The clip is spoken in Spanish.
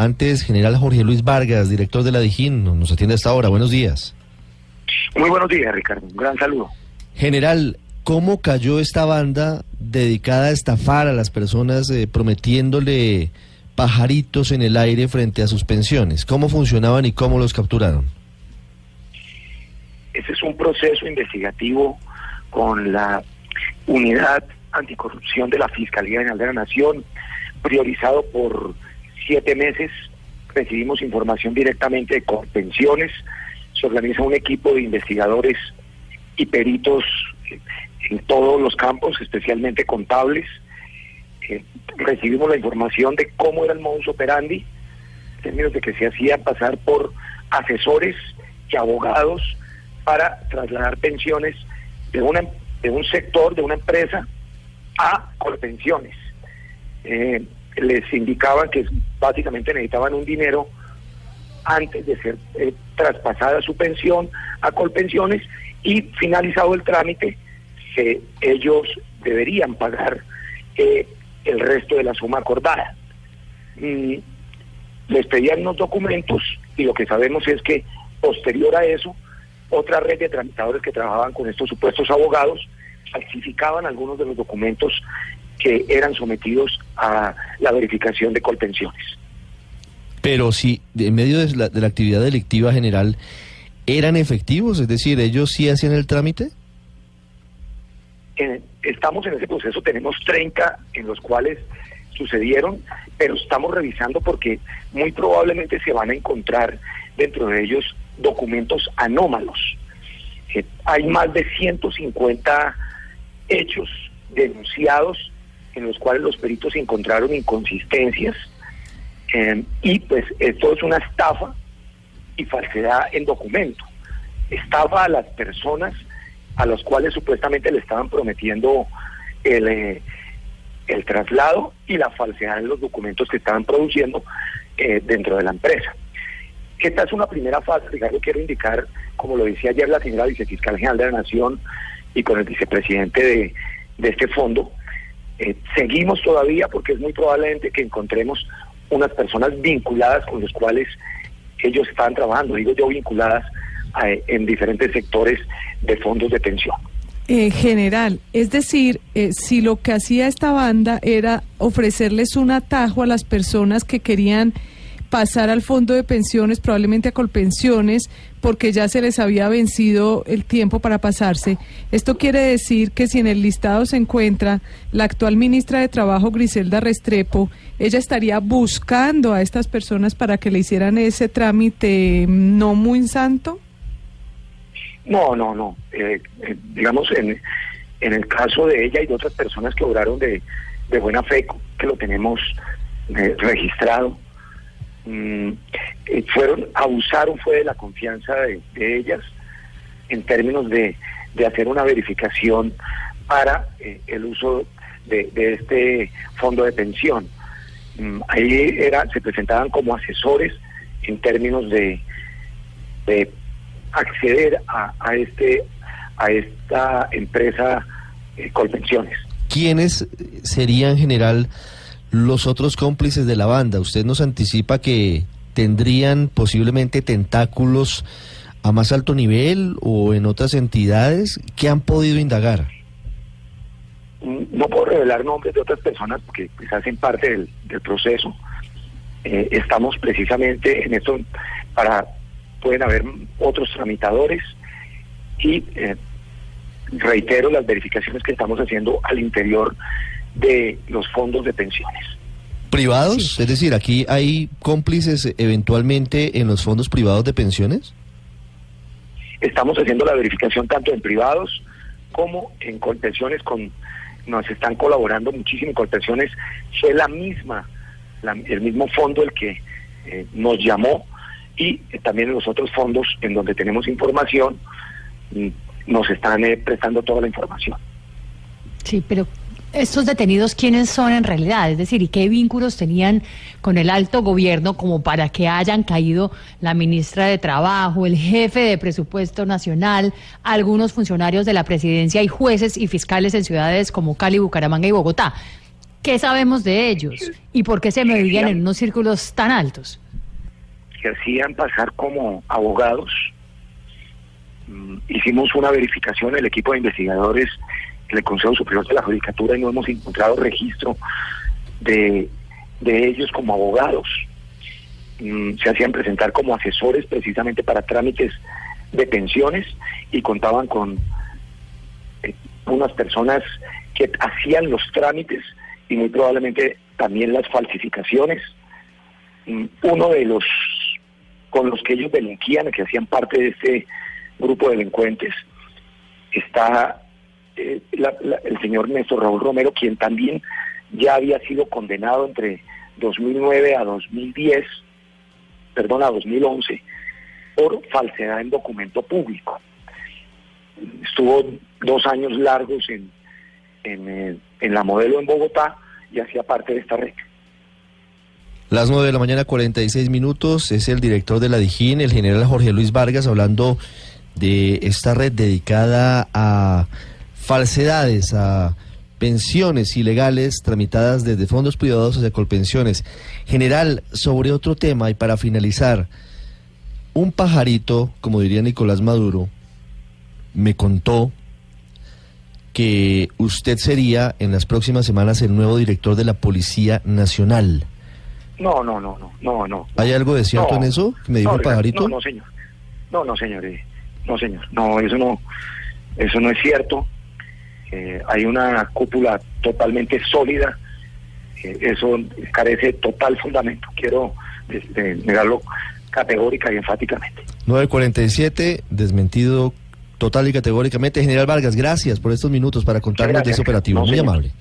Antes, general Jorge Luis Vargas, director de la DIJÍN, nos atiende hasta ahora. Buenos días. Muy buenos días, Ricardo. Un gran saludo. General, ¿cómo cayó esta banda dedicada a estafar a las personas eh, prometiéndole pajaritos en el aire frente a sus pensiones? ¿Cómo funcionaban y cómo los capturaron? Ese es un proceso investigativo con la unidad anticorrupción de la Fiscalía General de la Nación, priorizado por siete meses. Recibimos información directamente de pensiones. Se organiza un equipo de investigadores y peritos en todos los campos, especialmente contables. Eh, recibimos la información de cómo era el modus operandi, en términos de que se hacían pasar por asesores y abogados para trasladar pensiones de, una, de un sector, de una empresa, a Colpensiones. Eh, les indicaban que básicamente necesitaban un dinero antes de ser eh, traspasada su pensión a Colpensiones y finalizado el trámite, ellos deberían pagar eh, el resto de la suma acordada. Mm, les pedían unos documentos y lo que sabemos es que posterior a eso, otra red de tramitadores que trabajaban con estos supuestos abogados falsificaban algunos de los documentos que eran sometidos a la verificación de colpensiones. Pero si en medio de la, de la actividad delictiva general eran efectivos, es decir, ellos sí hacían el trámite. estamos en ese proceso, tenemos 30 en los cuales sucedieron, pero estamos revisando porque muy probablemente se van a encontrar dentro de ellos documentos anómalos. Eh, hay más de 150 hechos denunciados en los cuales los peritos encontraron inconsistencias eh, y pues esto es una estafa y falsedad en documento. Estafa a las personas a las cuales supuestamente le estaban prometiendo el, eh, el traslado y la falsedad en los documentos que estaban produciendo eh, dentro de la empresa. Esta es una primera fase, Ricardo, quiero indicar, como lo decía ayer la señora vicefiscal general de la Nación y con el vicepresidente de, de este fondo, eh, seguimos todavía porque es muy probablemente que encontremos unas personas vinculadas con los cuales ellos están trabajando, digo yo vinculadas en diferentes sectores de fondos de pensión. Eh, general, es decir, eh, si lo que hacía esta banda era ofrecerles un atajo a las personas que querían pasar al fondo de pensiones, probablemente a Colpensiones, porque ya se les había vencido el tiempo para pasarse. Esto quiere decir que si en el listado se encuentra la actual ministra de Trabajo, Griselda Restrepo, ella estaría buscando a estas personas para que le hicieran ese trámite no muy santo. No, no, no. Eh, eh, digamos, en, en el caso de ella y de otras personas que obraron de, de buena fe, que lo tenemos eh, registrado, Mm, eh, fueron, abusaron fue de la confianza de, ellas en términos de, hacer una verificación para eh, el uso de, este fondo de pensión. Mm, ahí era, se presentaban como asesores en términos de, de acceder a, a, este a esta empresa eh, Colpensiones. ¿Quiénes serían en general los otros cómplices de la banda? ¿Usted nos anticipa que tendrían posiblemente tentáculos a más alto nivel o en otras entidades? ¿Qué han podido indagar? Mm, no puedo revelar nombres de otras personas porque pues, hacen parte del, proceso. Eh, estamos precisamente en esto para, pueden haber otros tramitadores y eh, reitero las verificaciones que estamos haciendo al interior de los fondos de pensiones. ¿Privados? Es decir, aquí hay cómplices eventualmente en los fondos privados de pensiones. Estamos haciendo la verificación tanto en privados como en contenciones con nos están colaborando muchísimo contenciones fue la misma el mismo fondo el que eh, nos llamó y también en los otros fondos en donde tenemos información mm, nos están eh, prestando toda la información. Sí, pero estos detenidos, ¿quiénes son en realidad? Es decir, ¿y qué vínculos tenían con el alto gobierno como para que hayan caído la ministra de Trabajo, el jefe de presupuesto nacional, algunos funcionarios de la presidencia y jueces y fiscales en ciudades como Cali, Bucaramanga y Bogotá? ¿Qué sabemos de ellos? ¿Y por qué se movían en unos círculos tan altos? Se hacían pasar como abogados. Mm, hicimos una verificación, el equipo de investigadores el Consejo Superior de la Judicatura y no hemos encontrado registro de, de ellos como abogados. Mm, se hacían presentar como asesores precisamente para trámites de pensiones y contaban con eh, unas personas que hacían los trámites y muy probablemente también las falsificaciones. Mm, uno de los con los que ellos delinquían, que hacían parte de este grupo de delincuentes, está el señor Néstor Raúl Romero, quien también ya había sido condenado entre 2009 a 2010, perdón, a 2011, por falsedad en documento público. Estuvo dos años largos en, eh, en la modelo en Bogotá y hacía parte de esta red. Las 9 de la mañana, 46 minutos, es el director de la DIJÍN, el general Jorge Luis Vargas, hablando de esta red dedicada a falsedades, a pensiones ilegales tramitadas desde fondos privados hacia colpensiones. General, sobre otro tema y para finalizar, un pajarito, como diría Nicolás Maduro, me contó que usted sería en las próximas semanas el nuevo director de la Policía Nacional. No, no, no, no, no, no. ¿Hay algo de cierto en eso? ¿Me dijo el pajarito? No, no, señor. No, no, señor. Eh, no, señor. No, eso no, eso no es cierto. Eh, hay una cúpula totalmente sólida. Eh, eso carece total fundamento. Quiero negarlo categórica y enfáticamente. 947, desmentido total y categóricamente. General Vargas, gracias por estos minutos para contarnos de ese operativo. Muy amable.